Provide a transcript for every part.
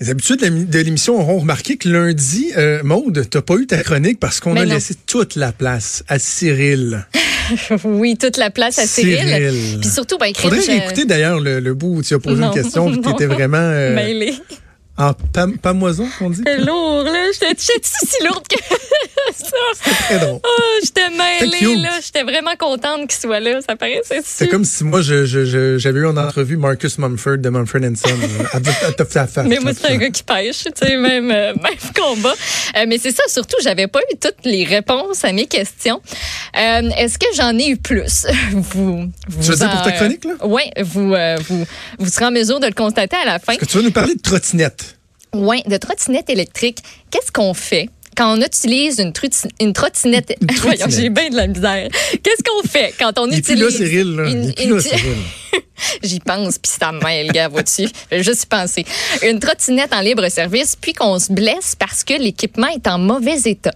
Les habitudes de l'émission auront remarqué que lundi, euh, Maude, t'as pas eu ta chronique parce qu'on a laissé toute la place à Cyril. oui, toute la place à Cyril. Cyril. Puis surtout, ben, Faudrait je... écouter d'ailleurs le, bout où tu as posé une question, tu étais vraiment... Euh, Mêlé. En pam pamoison, qu'on dit? C'est lourd, là. J'étais si lourde que ça. Très drôle. Oh, j'étais mêlée, là. J'étais vraiment contente qu'il soit là. Ça paraissait C'est comme si moi, j'avais je, je, eu en entrevue Marcus Mumford de Mumford Son. mais moi, c'est un gars qui pêche, tu sais, même, euh, même combat. Euh, mais c'est ça, surtout, j'avais pas eu toutes les réponses à mes questions. Euh, Est-ce que j'en ai eu plus? vous, vous tu veux dire pour ta chronique, là? Oui, vous, vous, vous serez en mesure de le constater à la fin. Est-ce que tu vas nous parler de trottinette? Oui, de trottinette électrique. Qu'est-ce qu'on fait quand on utilise une, une trottinette, j'ai bien de la misère. Qu'est-ce qu'on fait quand on Il utilise là, Cyril, là. Une, Il Cyril. J'y pense, puis ça mêle, gars, vois-tu? Juste y penser. Une trottinette en libre service, puis qu'on se blesse parce que l'équipement est en mauvais état.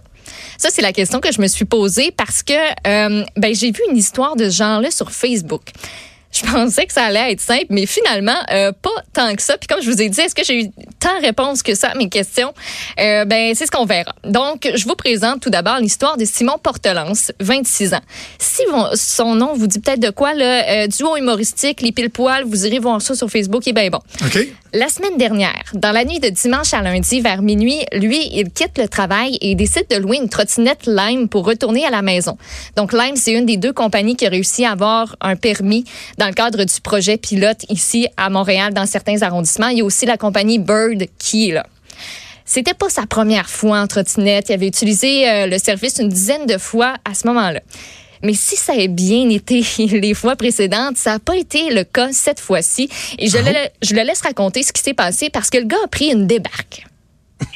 Ça, c'est la question que je me suis posée parce que euh, ben, j'ai vu une histoire de ce genre-là sur Facebook. Je pensais que ça allait être simple, mais finalement, euh, pas tant que ça. Puis comme je vous ai dit, est-ce que j'ai eu tant de réponses que ça à mes questions? Euh, ben, c'est ce qu'on verra. Donc, je vous présente tout d'abord l'histoire de Simon Portelance, 26 ans. Si son nom vous dit peut-être de quoi, le euh, duo humoristique, les pile-poils, vous irez voir ça sur Facebook, et ben bon. OK. La semaine dernière, dans la nuit de dimanche à lundi, vers minuit, lui, il quitte le travail et décide de louer une trottinette Lime pour retourner à la maison. Donc, Lime, c'est une des deux compagnies qui a réussi à avoir un permis dans le cadre du projet pilote ici à Montréal, dans certains arrondissements. Il y a aussi la compagnie Bird qui est là? C'était pas sa première fois en trottinette. Il avait utilisé euh, le service une dizaine de fois à ce moment-là. Mais si ça a bien été les fois précédentes, ça n'a pas été le cas cette fois-ci. Et je, ah le, je le laisse raconter ce qui s'est passé parce que le gars a pris une débarque.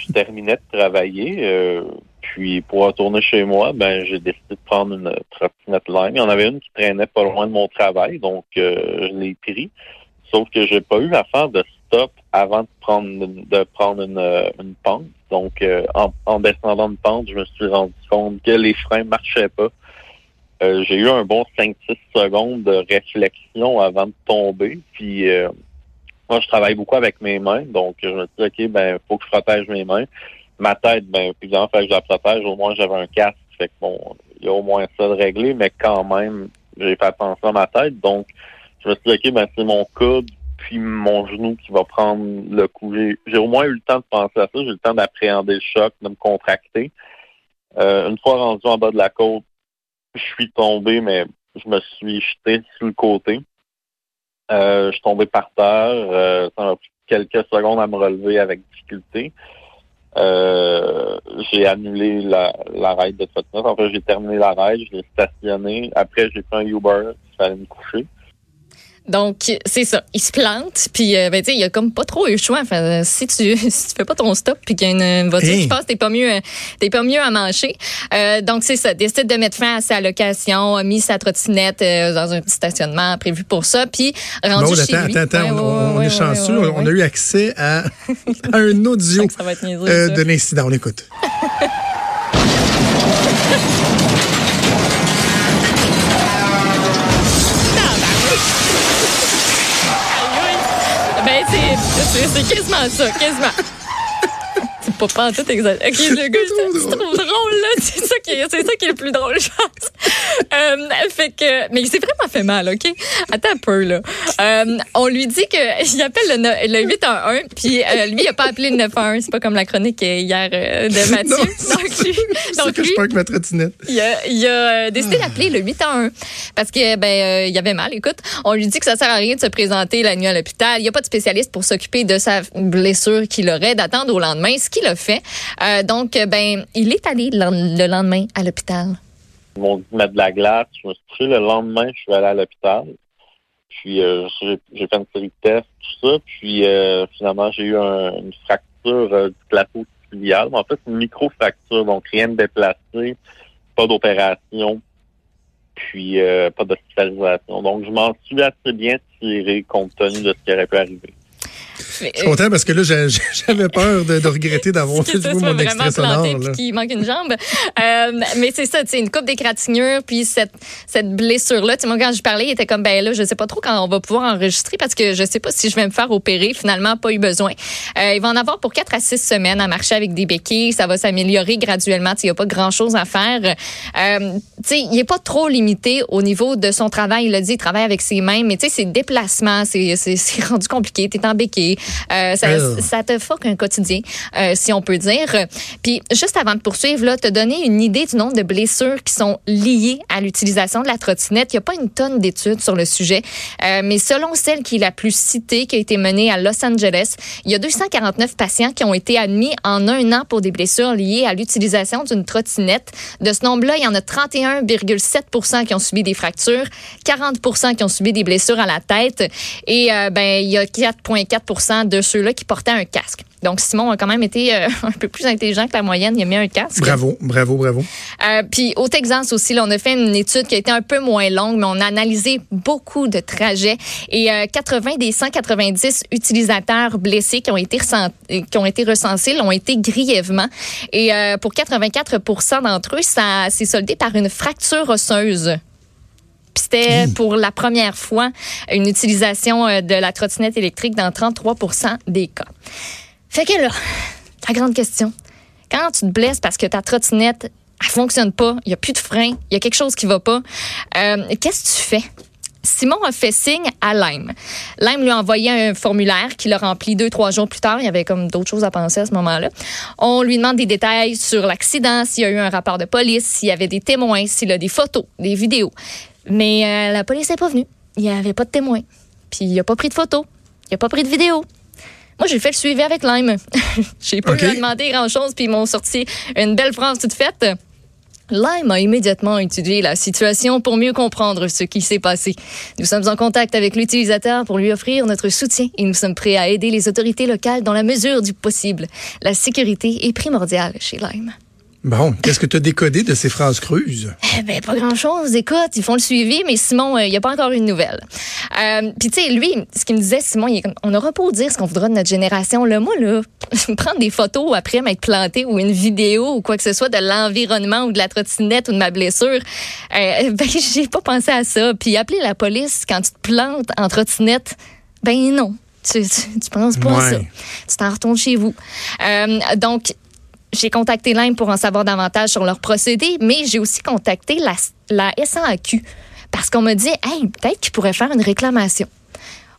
Je terminais de travailler. Euh, puis pour retourner chez moi, ben j'ai décidé de prendre une trottinette Lime. Il y en avait une qui traînait pas loin de mon travail, donc euh, je l'ai pris. Sauf que j'ai pas eu à faire de stop avant de prendre de prendre une, euh, une pente. Donc en, en, descendant une pente, je me suis rendu compte que les freins marchaient pas. Euh, j'ai eu un bon 5-6 secondes de réflexion avant de tomber. Puis euh, moi, je travaille beaucoup avec mes mains, donc je me suis dit, OK, ben, faut que je protège mes mains. Ma tête, ben, évidemment, fait que je la protège. Au moins, j'avais un casque. Fait que bon, il y a au moins ça de régler, mais quand même, j'ai fait attention à ma tête. Donc, je me suis dit, OK, ben, c'est mon coude puis mon genou qui va prendre le coup. J'ai au moins eu le temps de penser à ça. J'ai eu le temps d'appréhender le choc, de me contracter. Euh, une fois rendu en bas de la côte, je suis tombé, mais je me suis jeté sur le côté. Euh, je suis tombé par terre. Euh, ça m'a pris quelques secondes à me relever avec difficulté. J'ai annulé la, la ride de trottinette. En fait, j'ai terminé la ride, je l'ai stationné. Après, j'ai pris un Uber, il fallait me coucher. Donc, c'est ça. Il se plante, puis euh, ben, tu sais, il y a comme pas trop eu le choix. Enfin, si tu si tu fais pas ton stop, puis qu'il y a une voiture qui passe, t'es pas mieux t'es pas mieux à manger. Euh, donc, c'est ça. Décide de mettre fin à sa location, a mis sa trottinette euh, dans un petit stationnement prévu pour ça, puis rendu bon, chez attends, lui. Attends, attends, on, est chanceux. on a eu accès à, un audio de l'incident. On écoute. C'est quasiment ça, quasiment. C'est pas pas tout exact. OK, le gars, c'est trop drôle, là. C'est ça, qui est, c'est ça qui est le plus drôle, je pense. Euh, fait que, mais il s'est vraiment fait mal, OK? Attends un peu, là. Euh, on lui dit qu'il appelle le, le 811, puis euh, lui, il n'a pas appelé le 911. C'est pas comme la chronique hier euh, de Mathieu. Non, donc, lui, donc que lui, je ma trottinette. Il a, il a décidé d'appeler le 811 parce que, ben, il avait mal. Écoute, on lui dit que ça sert à rien de se présenter la nuit à l'hôpital. Il n'y a pas de spécialiste pour s'occuper de sa blessure qu'il aurait, d'attendre au lendemain, ce qu'il a fait. donc, ben, il est allé le lendemain à l'hôpital. Ils m'ont dit de mettre de la glace. Je me suis couché le lendemain, je suis allé à l'hôpital. Puis euh, j'ai fait une série de tests, tout ça. Puis euh, finalement, j'ai eu une fracture euh, du plateau tibial. En fait, une micro-fracture, donc rien de déplacé, pas d'opération, puis pas d'hospitalisation. Donc je m'en suis assez bien tiré compte tenu de ce qui aurait pu arriver. Je suis content parce que là, j'avais peur de, regretter d'avoir fait mon extrait sonore. Là. qu'il manque une jambe. Euh, mais c'est ça, tu sais, une coupe d'égratignure, puis cette, cette blessure-là. Tu sais, moi, quand je parlais, il était comme, ben là, je sais pas trop quand on va pouvoir enregistrer parce que je sais pas si je vais me faire opérer. Finalement, pas eu besoin. Euh, il va en avoir pour 4 à 6 semaines à marcher avec des béquilles. Ça va s'améliorer graduellement. Il n'y a pas grand-chose à faire. Euh, tu sais, il est pas trop limité au niveau de son travail. Il l'a dit, il travaille avec ses mains, mais tu sais, ses déplacements, c'est rendu compliqué. T'es en béquille. Euh, ça, ça, te fuck un quotidien, euh, si on peut dire. Puis, juste avant de poursuivre, là, te donner une idée du nombre de blessures qui sont liées à l'utilisation de la trottinette. Il n'y a pas une tonne d'études sur le sujet, euh, mais selon celle qui est la plus citée, qui a été menée à Los Angeles, il y a 249 patients qui ont été admis en un an pour des blessures liées à l'utilisation d'une trottinette. De ce nombre-là, il y en a 31,7 qui ont subi des fractures, 40 qui ont subi des blessures à la tête et euh, ben il y a 4,4 de ceux-là qui portaient un casque. Donc, Simon a quand même été euh, un peu plus intelligent que la moyenne. Il a mis un casque. Bravo, bravo, bravo. Euh, puis, au Texas aussi, là, on a fait une étude qui a été un peu moins longue, mais on a analysé beaucoup de trajets et 80 euh, des 190 utilisateurs blessés qui ont été, qui ont été recensés l'ont été grièvement. Et pour 84% d'entre eux, ça s'est soldé par une fracture osseuse c'était pour la première fois une utilisation de la trottinette électrique dans 33% des cas. Fait que là, la grande question, quand tu te blesses parce que ta trottinette, elle fonctionne pas, il y a plus de frein, il y a quelque chose qui va pas, euh, qu'est-ce que tu fais? Simon a fait signe à Lime. Lime lui a envoyé un formulaire qu'il a rempli deux, trois jours plus tard. Il y avait comme d'autres choses à penser à ce moment-là. On lui demande des détails sur l'accident, s'il y a eu un rapport de police, s'il y avait des témoins, s'il a des photos, des vidéos. Mais euh, la police n'est pas venue. Il n'y avait pas de témoins. Puis il n'a pas pris de photos. Il n'a pas pris de vidéos. Moi, j'ai fait le suivi avec Lime. j'ai pas eu à demander grand-chose, puis ils m'ont sorti une belle phrase toute faite. Lime a immédiatement étudié la situation pour mieux comprendre ce qui s'est passé. Nous sommes en contact avec l'utilisateur pour lui offrir notre soutien et nous sommes prêts à aider les autorités locales dans la mesure du possible. La sécurité est primordiale chez Lime. Bon, qu'est-ce que tu as décodé de ces phrases crues? Eh ben, pas grand-chose. Écoute, ils font le suivi, mais Simon, euh, il n'y a pas encore une nouvelle. Euh, Puis, tu sais, lui, ce qu'il me disait, Simon, on n'aura pas à dire ce qu'on voudra de notre génération. Là, moi, là, prendre des photos après m'être planté ou une vidéo ou quoi que ce soit de l'environnement ou de la trottinette ou de ma blessure, euh, ben, j'ai pas pensé à ça. Puis, appeler la police quand tu te plantes en trottinette, ben non. Tu, tu, penses pas à ça. Tu t'en retournes chez vous. Euh, donc, j'ai contacté l'IME pour en savoir davantage sur leur procédé, mais j'ai aussi contacté la, la SAQ parce qu'on m'a dit, hey, peut-être qu'ils pourraient faire une réclamation.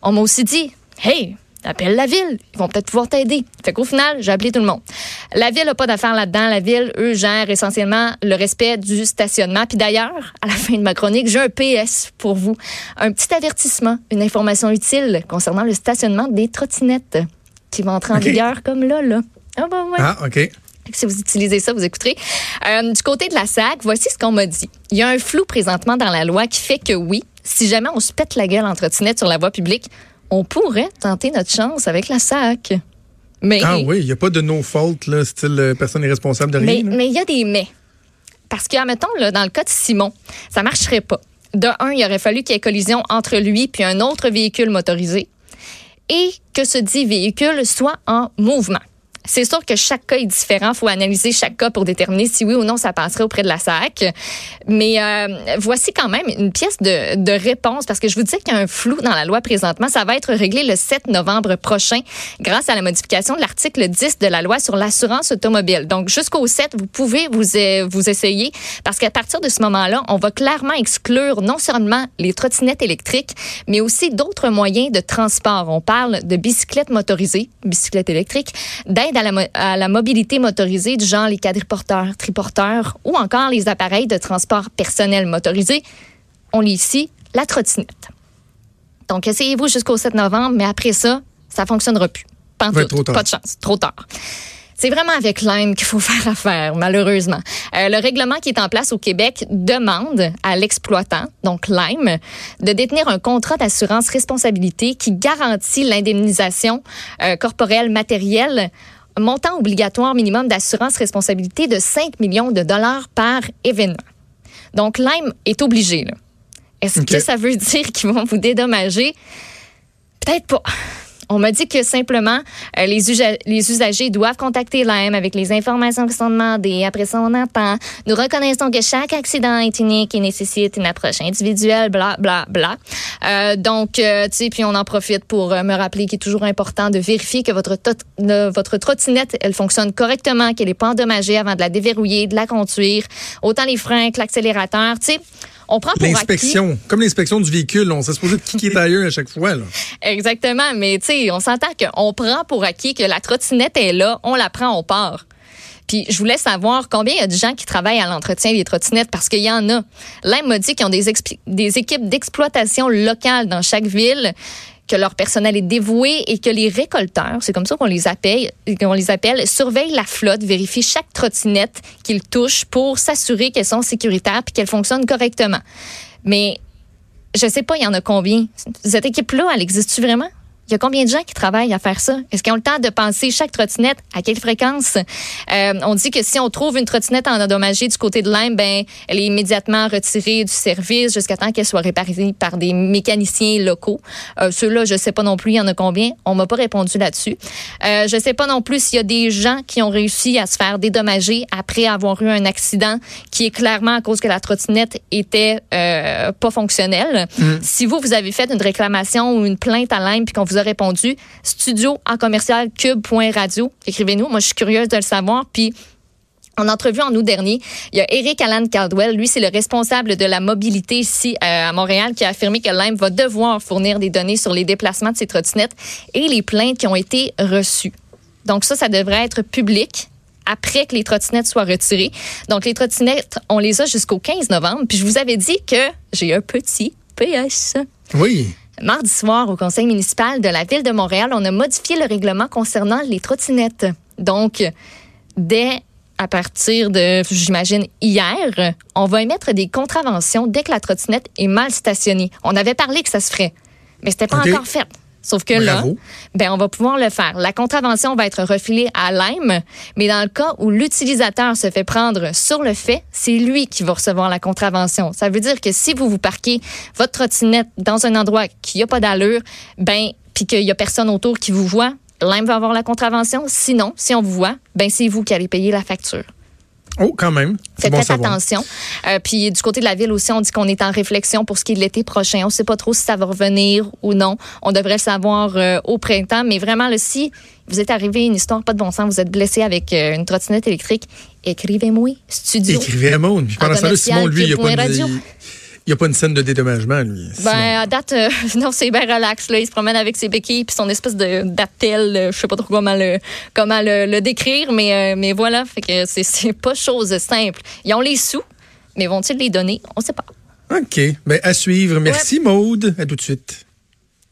On m'a aussi dit, hey, appelle la ville, ils vont peut-être pouvoir t'aider. Fait qu'au final, j'ai appelé tout le monde. La ville n'a pas d'affaires là-dedans. La ville, eux, gèrent essentiellement le respect du stationnement. Puis d'ailleurs, à la fin de ma chronique, j'ai un PS pour vous. Un petit avertissement, une information utile concernant le stationnement des trottinettes qui vont entrer en vigueur comme là, là. Ah, bah ouais. Ah, OK. Si vous utilisez ça, vous écouterez. Euh, du côté de la SAC, voici ce qu'on m'a dit. Il y a un flou présentement dans la loi qui fait que oui, si jamais on se pète la gueule en trottinette sur la voie publique, on pourrait tenter notre chance avec la SAC. Mais, ah oui, il n'y a pas de no fault, là, style euh, personne n'est responsable de rien. Mais il y a des mais. Parce que, admettons, là, dans le cas de Simon, ça marcherait pas. De un, il aurait fallu qu'il y ait collision entre lui puis un autre véhicule motorisé et que ce dit véhicule soit en mouvement. C'est sûr que chaque cas est différent. Il faut analyser chaque cas pour déterminer si oui ou non ça passerait auprès de la SAC. Mais euh, voici quand même une pièce de, de réponse parce que je vous dis qu'il y a un flou dans la loi présentement. Ça va être réglé le 7 novembre prochain grâce à la modification de l'article 10 de la loi sur l'assurance automobile. Donc jusqu'au 7, vous pouvez vous, vous essayer parce qu'à partir de ce moment-là, on va clairement exclure non seulement les trottinettes électriques, mais aussi d'autres moyens de transport. On parle de bicyclettes motorisées, bicyclettes électriques, d'aide à la, mobilité motorisée du genre les quadriporteurs, triporteurs ou encore les appareils de transport personnel motorisé. On lit ici la trottinette. Donc, essayez-vous jusqu'au 7 novembre, mais après ça, ça ne fonctionnera plus. Pas, pas de chance, trop tard. C'est vraiment avec Lime qu'il faut faire affaire, malheureusement. Euh, le règlement qui est en place au Québec demande à l'exploitant, donc Lime, de détenir un contrat d'assurance responsabilité qui garantit l'indemnisation euh, corporelle matérielle montant obligatoire minimum d'assurance responsabilité de 5 millions de dollars par événement. Donc, Lime est obligé. Est-ce que ça veut dire qu'ils vont vous dédommager? Peut-être pas. On m'a dit que simplement, euh, les, usagers doivent contacter l'AM avec les informations qui sont demandées. Après ça, on attend. Nous reconnaissons que chaque accident est unique et nécessite une approche individuelle, bla, bla, bla. Euh, donc, euh, tu sais, puis on en profite pour me rappeler qu'il est toujours important de vérifier que votre, votre trottinette, elle fonctionne correctement, qu'elle n'est pas endommagée avant de la déverrouiller, de la conduire. Autant les freins que l'accélérateur, tu sais on prend pour L'inspection, comme l'inspection du véhicule, on s'est supposé de qui est ailleurs à chaque fois. Là. Exactement, mais tu sais, on s'entend qu'on prend pour acquis que la trottinette est là, on la prend, on part. Puis je voulais savoir combien il y a de gens qui travaillent à l'entretien des trottinettes parce qu'il y en a. Là, m'a dit qu'ils ont des, des équipes d'exploitation locales dans chaque ville que leur personnel est dévoué et que les récolteurs, c'est comme ça qu'on les appelle, qu'on les appelle, surveillent la flotte, vérifient chaque trottinette qu'ils touchent pour s'assurer qu'elles sont sécuritaires et qu'elles fonctionnent correctement. Mais je sais pas, il y en a combien. Cette équipe-là, elle existe-tu vraiment? Il y a combien de gens qui travaillent à faire ça? Est-ce qu'ils ont le temps de penser chaque trottinette à quelle fréquence? Euh, on dit que si on trouve une trottinette en endommagée du côté de Lyme, ben, elle est immédiatement retirée du service jusqu'à temps qu'elle soit réparée par des mécaniciens locaux. Euh, Ceux-là, je sais pas non plus, il y en a combien. On m'a pas répondu là-dessus. Euh, je sais pas non plus s'il y a des gens qui ont réussi à se faire dédommager après avoir eu un accident qui est clairement à cause que la trottinette était euh, pas fonctionnelle. Mm. Si vous, vous avez fait une réclamation ou une plainte à Lyme puis qu'on vous a répondu studio en commercial cube.radio. Écrivez-nous. Moi, je suis curieuse de le savoir. Puis, en entrevue en août dernier, il y a Eric Alan Caldwell. Lui, c'est le responsable de la mobilité ici euh, à Montréal qui a affirmé que Lime va devoir fournir des données sur les déplacements de ses trottinettes et les plaintes qui ont été reçues. Donc ça, ça devrait être public après que les trottinettes soient retirées. Donc les trottinettes, on les a jusqu'au 15 novembre. Puis je vous avais dit que j'ai un petit PS. Oui. Mardi soir, au conseil municipal de la ville de Montréal, on a modifié le règlement concernant les trottinettes. Donc, dès à partir de, j'imagine, hier, on va émettre des contraventions dès que la trottinette est mal stationnée. On avait parlé que ça se ferait, mais c'était pas encore fait. Sauf que là, ben, on va pouvoir le faire. La contravention va être refilée à l'AIM, mais dans le cas où l'utilisateur se fait prendre sur le fait, c'est lui qui va recevoir la contravention. Ça veut dire que si vous vous parquez votre trottinette dans un endroit qui n'a pas d'allure, ben, puis qu'il y a personne autour qui vous voit, l'AIM va avoir la contravention. Sinon, si on vous voit, ben, c'est vous qui allez payer la facture. Oh, quand même. Faites attention. Euh, puis du côté de la ville aussi, on dit qu'on est en réflexion pour ce qui est de l'été prochain. On ne sait pas trop si ça va revenir ou non. On devrait le savoir euh, au printemps. Mais vraiment, là, si vous êtes arrivé une histoire pas de bon sens, vous êtes blessé avec euh, une trottinette électrique, écrivez-moi. Studio. Écrivez-moi. Puis pendant ça, Simon, lui, il n'y a pas de... Il n'y a pas une scène de dédommagement, lui. Ben, à date, euh, non, c'est bien relax. Là. Il se promène avec ses béquilles puis son espèce de d'attel. Euh, je sais pas trop comment le, comment le, décrire, mais, euh, mais voilà. Fait que c'est pas chose simple. Ils ont les sous, mais vont-ils les donner? On ne sait pas. OK. Ben, à suivre. Merci, Maude. À tout de suite.